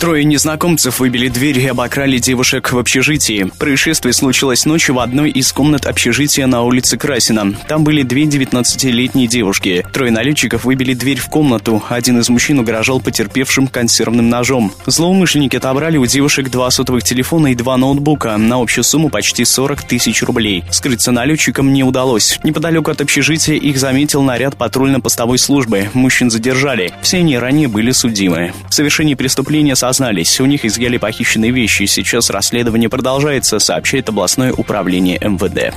Трое незнакомцев выбили дверь и обокрали девушек в общежитии. Происшествие случилось ночью в одной из комнат общежития на улице Красина. Там были две 19-летние девушки. Трое налетчиков выбили дверь в комнату. Один из мужчин угрожал потерпевшим консервным ножом. Злоумышленники отобрали у девушек два сотовых телефона и два ноутбука на общую сумму почти 40 тысяч рублей. Скрыться налетчикам не удалось. Неподалеку от общежития их заметил наряд патрульно-постовой службы. Мужчин задержали. Все они ранее были судимы. В совершении преступления сознались. У них изъяли похищенные вещи. Сейчас расследование продолжается, сообщает областное управление МВД.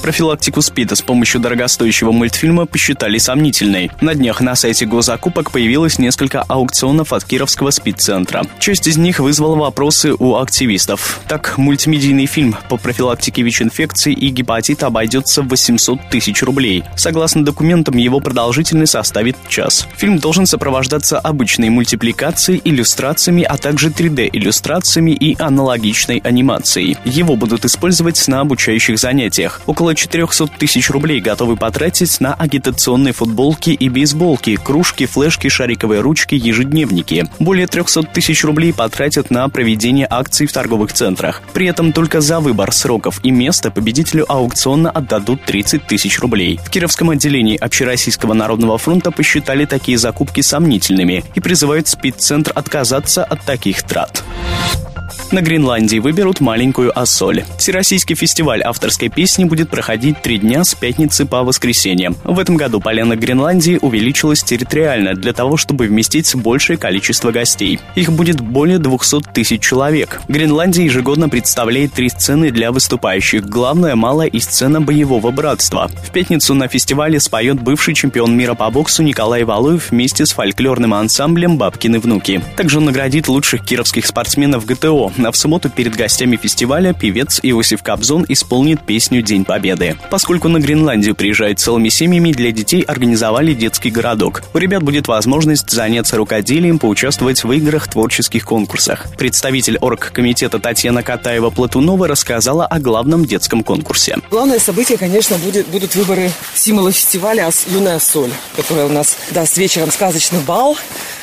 Профилактику СПИДа с помощью дорогостоящего мультфильма посчитали сомнительной. На днях на сайте госзакупок появилось несколько аукционов от Кировского СПИД-центра. Часть из них вызвала вопросы у активистов. Так, мультимедийный фильм по профилактике ВИЧ-инфекции и гепатита обойдется в 800 тысяч рублей. Согласно документам, его продолжительность составит час. Фильм должен сопровождаться обычной мультипликацией, иллюстрациями, а также 3D-иллюстрациями и аналогичной анимацией. Его будут использовать на обучающих занятиях. Около около 400 тысяч рублей готовы потратить на агитационные футболки и бейсболки, кружки, флешки, шариковые ручки, ежедневники. Более 300 тысяч рублей потратят на проведение акций в торговых центрах. При этом только за выбор сроков и места победителю аукциона отдадут 30 тысяч рублей. В Кировском отделении Общероссийского народного фронта посчитали такие закупки сомнительными и призывают спидцентр отказаться от таких трат. На Гренландии выберут маленькую Ассоль. Всероссийский фестиваль авторской песни будет проходить три дня с пятницы по воскресенье. В этом году поляна Гренландии увеличилась территориально для того, чтобы вместить большее количество гостей. Их будет более 200 тысяч человек. Гренландия ежегодно представляет три сцены для выступающих. Главная малая и сцена боевого братства. В пятницу на фестивале споет бывший чемпион мира по боксу Николай Валуев вместе с фольклорным ансамблем «Бабкины внуки». Также наградит лучших кировских спортсменов ГТО а в субботу перед гостями фестиваля певец Иосиф Кобзон исполнит песню «День Победы». Поскольку на Гренландию приезжают целыми семьями, для детей организовали детский городок. У ребят будет возможность заняться рукоделием, поучаствовать в играх, творческих конкурсах. Представитель оргкомитета Татьяна Катаева-Платунова рассказала о главном детском конкурсе. Главное событие, конечно, будет, будут выборы символа фестиваля «Юная соль», которая у нас даст вечером сказочный бал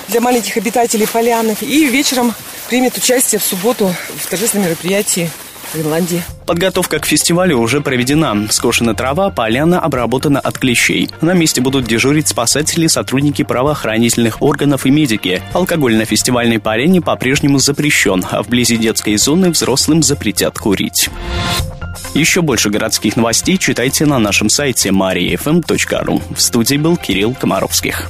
для маленьких обитателей поляны. И вечером примет участие в субботу в торжественном мероприятии в Гренландии. Подготовка к фестивалю уже проведена. Скошена трава, поляна обработана от клещей. На месте будут дежурить спасатели, сотрудники правоохранительных органов и медики. Алкоголь на фестивальной поляне по-прежнему запрещен, а вблизи детской зоны взрослым запретят курить. Еще больше городских новостей читайте на нашем сайте mariafm.ru. В студии был Кирилл Комаровских.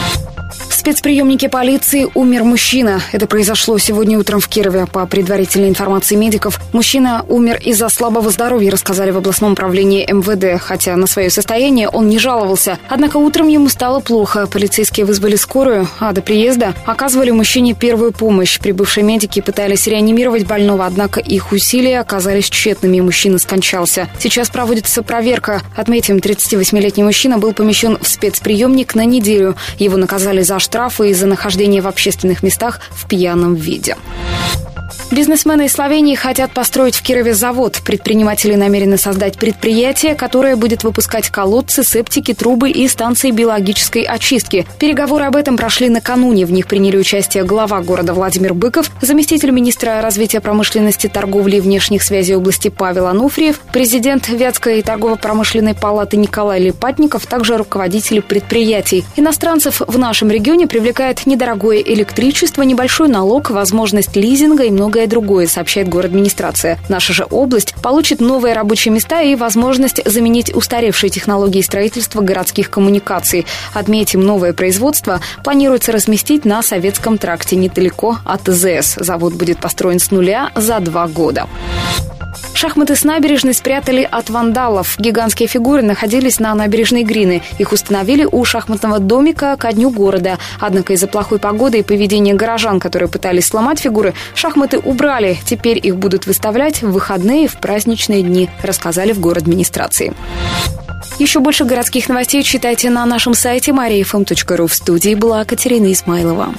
спецприемнике полиции умер мужчина. Это произошло сегодня утром в Кирове. По предварительной информации медиков, мужчина умер из-за слабого здоровья, рассказали в областном управлении МВД. Хотя на свое состояние он не жаловался. Однако утром ему стало плохо. Полицейские вызвали скорую, а до приезда оказывали мужчине первую помощь. Прибывшие медики пытались реанимировать больного, однако их усилия оказались тщетными, мужчина скончался. Сейчас проводится проверка. Отметим, 38-летний мужчина был помещен в спецприемник на неделю. Его наказали за что штрафы из-за нахождения в общественных местах в пьяном виде. Бизнесмены из Словении хотят построить в Кирове завод. Предприниматели намерены создать предприятие, которое будет выпускать колодцы, септики, трубы и станции биологической очистки. Переговоры об этом прошли накануне. В них приняли участие глава города Владимир Быков, заместитель министра развития промышленности, торговли и внешних связей области Павел Ануфриев, президент Вятской торгово-промышленной палаты Николай Липатников, также руководители предприятий. Иностранцев в нашем регионе привлекает недорогое электричество, небольшой налог, возможность лизинга и многое многое другое, сообщает город администрация. Наша же область получит новые рабочие места и возможность заменить устаревшие технологии строительства городских коммуникаций. Отметим, новое производство планируется разместить на Советском тракте недалеко от ЗС. Завод будет построен с нуля за два года. Шахматы с набережной спрятали от вандалов. Гигантские фигуры находились на набережной Грины. Их установили у шахматного домика ко дню города. Однако из-за плохой погоды и поведения горожан, которые пытались сломать фигуры, шахматы убрали. Теперь их будут выставлять в выходные и в праздничные дни, рассказали в город администрации. Еще больше городских новостей читайте на нашем сайте mariafm.ru. В студии была Катерина Исмайлова.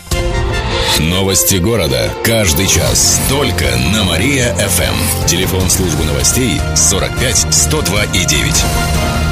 Новости города. Каждый час. Только на Мария-ФМ. Телефон службы новостей 45 102 и 9.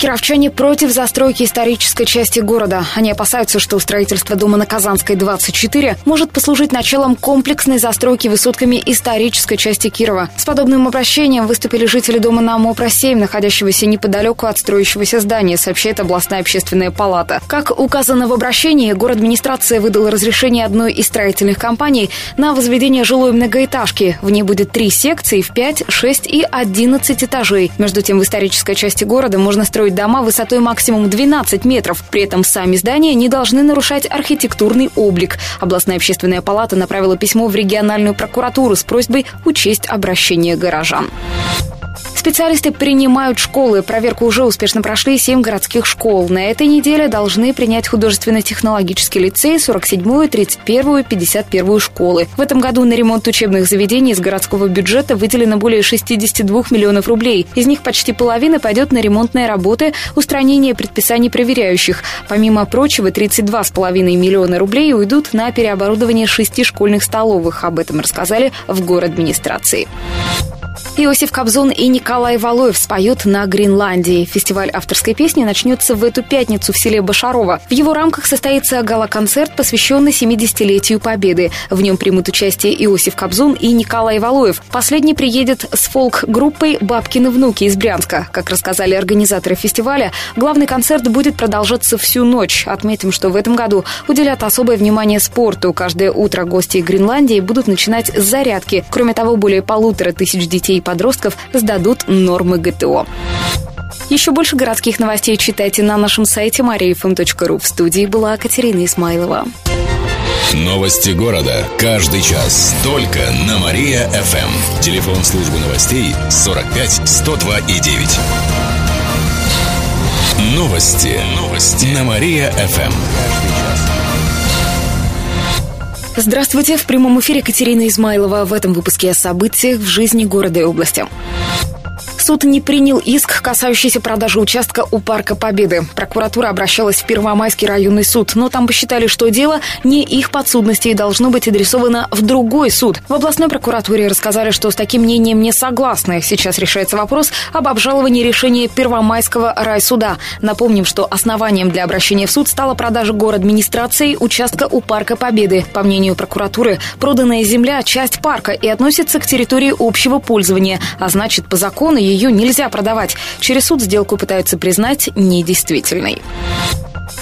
Кировчане против застройки исторической части города. Они опасаются, что строительство дома на Казанской 24 может послужить началом комплексной застройки высотками исторической части Кирова. С подобным обращением выступили жители дома на Мопро-7, находящегося неподалеку от строящегося здания, сообщает областная общественная палата. Как указано в обращении, город администрация выдала разрешение одной из строительных компаний на возведение жилой многоэтажки. В ней будет три секции в 5, 6 и 11 этажей. Между тем, в исторической части города можно строить строить дома высотой максимум 12 метров. При этом сами здания не должны нарушать архитектурный облик. Областная общественная палата направила письмо в региональную прокуратуру с просьбой учесть обращение горожан. Специалисты принимают школы. Проверку уже успешно прошли 7 городских школ. На этой неделе должны принять художественно-технологический лицей, 47-ю, 31-ю, 51-ю школы. В этом году на ремонт учебных заведений из городского бюджета выделено более 62 миллионов рублей. Из них почти половина пойдет на ремонтные работы, устранение предписаний проверяющих. Помимо прочего, 32,5 миллиона рублей уйдут на переоборудование шести школьных столовых. Об этом рассказали в город администрации. Иосиф Кобзон и Николай Валуев споют на Гренландии. Фестиваль авторской песни начнется в эту пятницу в селе Башарова. В его рамках состоится гала-концерт, посвященный 70-летию Победы. В нем примут участие Иосиф Кобзон и Николай Валуев. Последний приедет с фолк-группой «Бабкины внуки» из Брянска. Как рассказали организаторы фестиваля, главный концерт будет продолжаться всю ночь. Отметим, что в этом году уделят особое внимание спорту. Каждое утро гости Гренландии будут начинать с зарядки. Кроме того, более полутора тысяч детей и подростков сдадут нормы ГТО. Еще больше городских новостей читайте на нашем сайте mariafm.ru. В студии была Катерина Исмайлова. Новости города. Каждый час. Только на Мария-ФМ. Телефон службы новостей 45 102 и 9. Новости. Новости. На Мария-ФМ. Здравствуйте! В прямом эфире Катерина Измайлова. В этом выпуске о событиях в жизни города и области. Суд не принял иск, касающийся продажи участка у Парка Победы. Прокуратура обращалась в Первомайский районный суд, но там посчитали, что дело не их подсудности и должно быть адресовано в другой суд. В областной прокуратуре рассказали, что с таким мнением не согласны. Сейчас решается вопрос об обжаловании решения Первомайского райсуда. Напомним, что основанием для обращения в суд стала продажа город администрации участка у Парка Победы. По мнению прокуратуры, проданная земля – часть парка и относится к территории общего пользования, а значит, по закону ее нельзя продавать. Через суд сделку пытаются признать недействительной.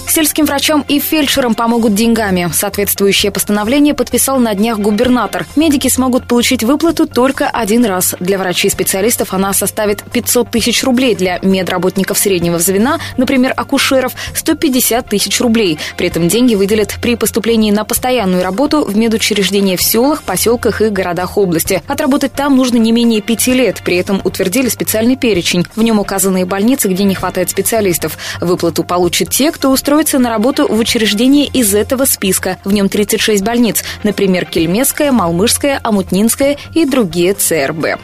Сельским врачам и фельдшерам помогут деньгами. Соответствующее постановление подписал на днях губернатор. Медики смогут получить выплату только один раз. Для врачей-специалистов она составит 500 тысяч рублей. Для медработников среднего звена, например, акушеров, 150 тысяч рублей. При этом деньги выделят при поступлении на постоянную работу в медучреждения в селах, поселках и городах области. Отработать там нужно не менее пяти лет. При этом утвердили специальный перечень. В нем указаны больницы, где не хватает специалистов. Выплату получат те, кто устроит устроиться на работу в учреждение из этого списка. В нем 36 больниц, например, Кельмецкая, Малмышская, Амутнинская и другие ЦРБ.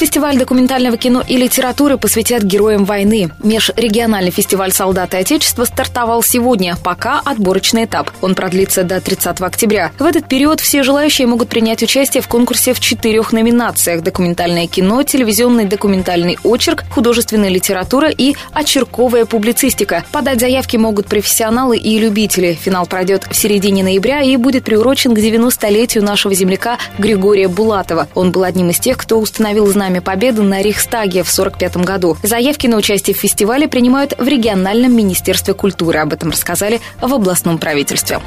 Фестиваль документального кино и литературы посвятят героям войны. Межрегиональный фестиваль «Солдаты Отечества» стартовал сегодня, пока отборочный этап. Он продлится до 30 октября. В этот период все желающие могут принять участие в конкурсе в четырех номинациях – документальное кино, телевизионный документальный очерк, художественная литература и очерковая публицистика. Подать заявки могут профессионалы и любители. Финал пройдет в середине ноября и будет приурочен к 90-летию нашего земляка Григория Булатова. Он был одним из тех, кто установил знамя победы на Рейхстаге в 1945 году. Заявки на участие в фестивале принимают в региональном министерстве культуры. Об этом рассказали в областном правительстве.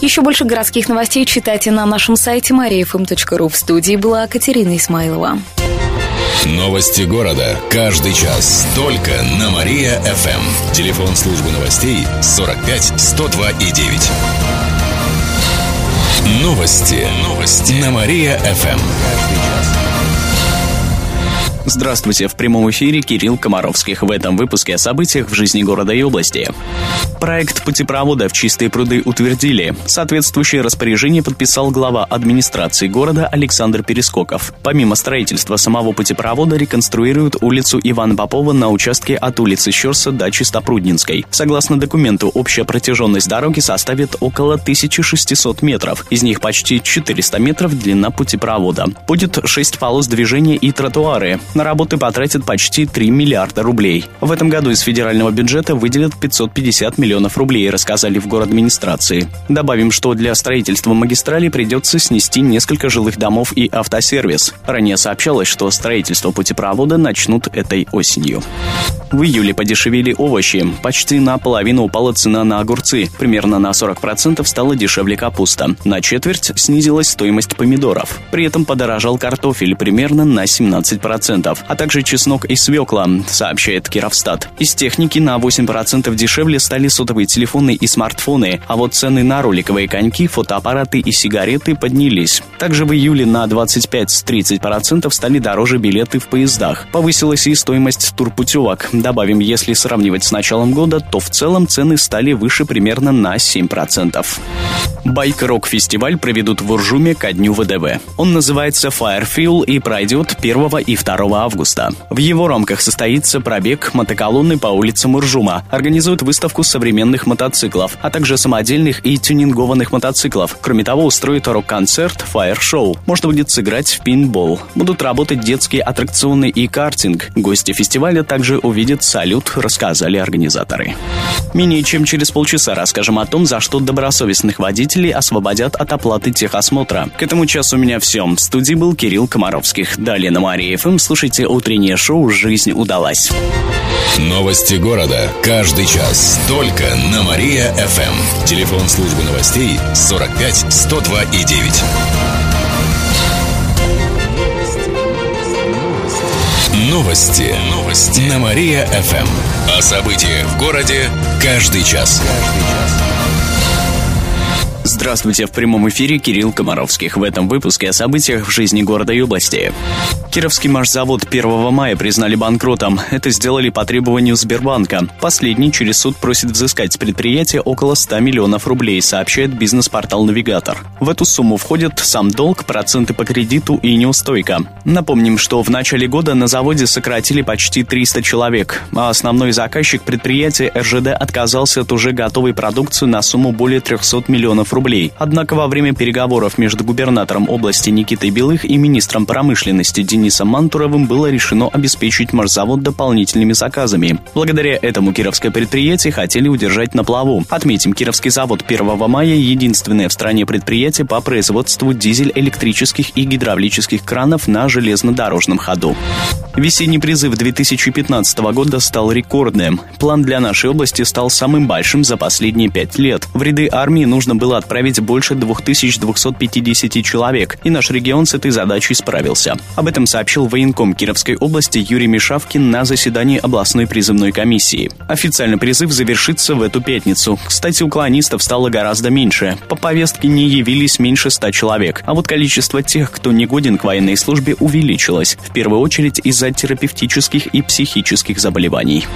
Еще больше городских новостей читайте на нашем сайте mariafm.ru. В студии была Катерина Исмайлова. Новости города. Каждый час. Только на Мария-ФМ. Телефон службы новостей 45 102 и 9. Новости. Новости. На Мария-ФМ. Здравствуйте, в прямом эфире Кирилл Комаровских. В этом выпуске о событиях в жизни города и области. Проект путепровода в Чистые пруды утвердили. Соответствующее распоряжение подписал глава администрации города Александр Перескоков. Помимо строительства самого путепровода реконструируют улицу Ивана Попова на участке от улицы Щерса до Чистопруднинской. Согласно документу, общая протяженность дороги составит около 1600 метров. Из них почти 400 метров длина путепровода. Будет 6 полос движения и тротуары. На работы потратят почти 3 миллиарда рублей. В этом году из федерального бюджета выделят 550 миллионов рублей, рассказали в город администрации. Добавим, что для строительства магистрали придется снести несколько жилых домов и автосервис. Ранее сообщалось, что строительство путепровода начнут этой осенью. В июле подешевели овощи. Почти наполовину упала цена на огурцы. Примерно на 40% стала дешевле капуста. На четверть снизилась стоимость помидоров. При этом подорожал картофель примерно на 17% а также чеснок и свекла, сообщает Кировстат. Из техники на 8% дешевле стали сотовые телефоны и смартфоны, а вот цены на роликовые коньки, фотоаппараты и сигареты поднялись. Также в июле на 25-30% стали дороже билеты в поездах. Повысилась и стоимость турпутевок. Добавим, если сравнивать с началом года, то в целом цены стали выше примерно на 7%. Байк-рок-фестиваль проведут в Уржуме ко дню ВДВ. Он называется Firefuel и пройдет 1 и 2 августа. В его рамках состоится пробег мотоколонны по улицам Уржума. Организуют выставку современных мотоциклов, а также самодельных и тюнингованных мотоциклов. Кроме того, устроят рок-концерт Show. Можно будет сыграть в пинбол. Будут работать детские аттракционы и картинг. Гости фестиваля также увидят салют, рассказали организаторы. Менее чем через полчаса расскажем о том, за что добросовестных водителей освободят от оплаты техосмотра. К этому часу у меня все. В студии был Кирилл Комаровских. Далее на Мария ФМ слушайте утреннее шоу «Жизнь удалась». Новости города. Каждый час. Только на Мария-ФМ. Телефон службы новостей 45 102 и 9. Новости. Новости. На Мария-ФМ. О событиях в городе каждый час. Каждый час. Здравствуйте, в прямом эфире Кирилл Комаровских. В этом выпуске о событиях в жизни города и области. Кировский маршзавод 1 мая признали банкротом. Это сделали по требованию Сбербанка. Последний через суд просит взыскать с предприятия около 100 миллионов рублей, сообщает бизнес-портал «Навигатор». В эту сумму входят сам долг, проценты по кредиту и неустойка. Напомним, что в начале года на заводе сократили почти 300 человек, а основной заказчик предприятия РЖД отказался от уже готовой продукции на сумму более 300 миллионов рублей. Однако во время переговоров между губернатором области Никитой Белых и министром промышленности Денисом Мантуровым было решено обеспечить морзавод дополнительными заказами. Благодаря этому кировское предприятие хотели удержать на плаву. Отметим, Кировский завод 1 мая – единственное в стране предприятие по производству дизель-электрических и гидравлических кранов на железнодорожном ходу. Весенний призыв 2015 года стал рекордным. План для нашей области стал самым большим за последние пять лет. В ряды армии нужно было отправить больше 2250 человек, и наш регион с этой задачей справился. Об этом сообщил военком Кировской области Юрий Мишавкин на заседании областной призывной комиссии. Официальный призыв завершится в эту пятницу. Кстати, уклонистов стало гораздо меньше. По повестке не явились меньше ста человек. А вот количество тех, кто не годен к военной службе, увеличилось. В первую очередь из-за терапевтических и психических заболеваний.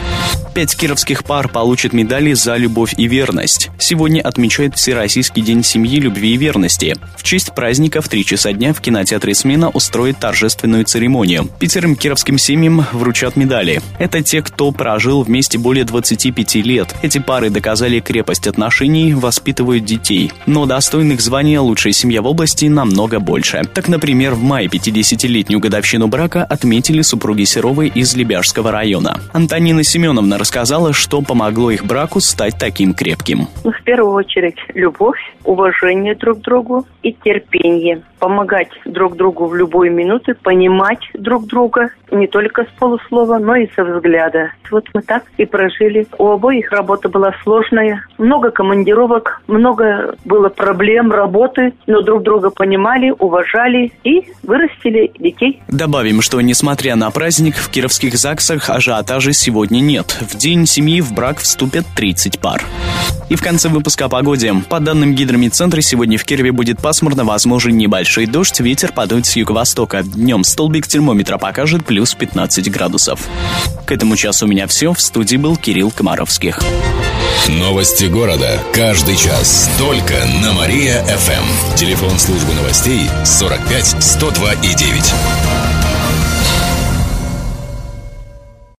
Пять кировских пар получат медали за любовь и верность. Сегодня отмечает Всероссийский день День семьи, любви и верности. В честь праздника в 3 часа дня в кинотеатре «Смена» устроит торжественную церемонию. Пятерым кировским семьям вручат медали. Это те, кто прожил вместе более 25 лет. Эти пары доказали крепость отношений, воспитывают детей. Но достойных звания «Лучшая семья в области» намного больше. Так, например, в мае 50-летнюю годовщину брака отметили супруги Серовой из Лебяжского района. Антонина Семеновна рассказала, что помогло их браку стать таким крепким. Ну, в первую очередь, любовь, уважение друг к другу и терпение. Помогать друг другу в любой минуты, понимать друг друга не только с полуслова, но и со взгляда. Вот мы так и прожили. У обоих работа была сложная, много командировок, много было проблем, работы, но друг друга понимали, уважали и вырастили детей. Добавим, что несмотря на праздник, в кировских ЗАГСах ажиотажа сегодня нет. В день семьи в брак вступят 30 пар. И в конце выпуска о погоде. По данным гидромедцентра, сегодня в Кирове будет пасмурно, возможен небольшой дождь, ветер подует с юго-востока. Днем столбик термометра покажет плюс 15 градусов. К этому часу у меня все. В студии был Кирилл Комаровских. Новости города. Каждый час. Только на Мария-ФМ. Телефон службы новостей 45 102 и 9.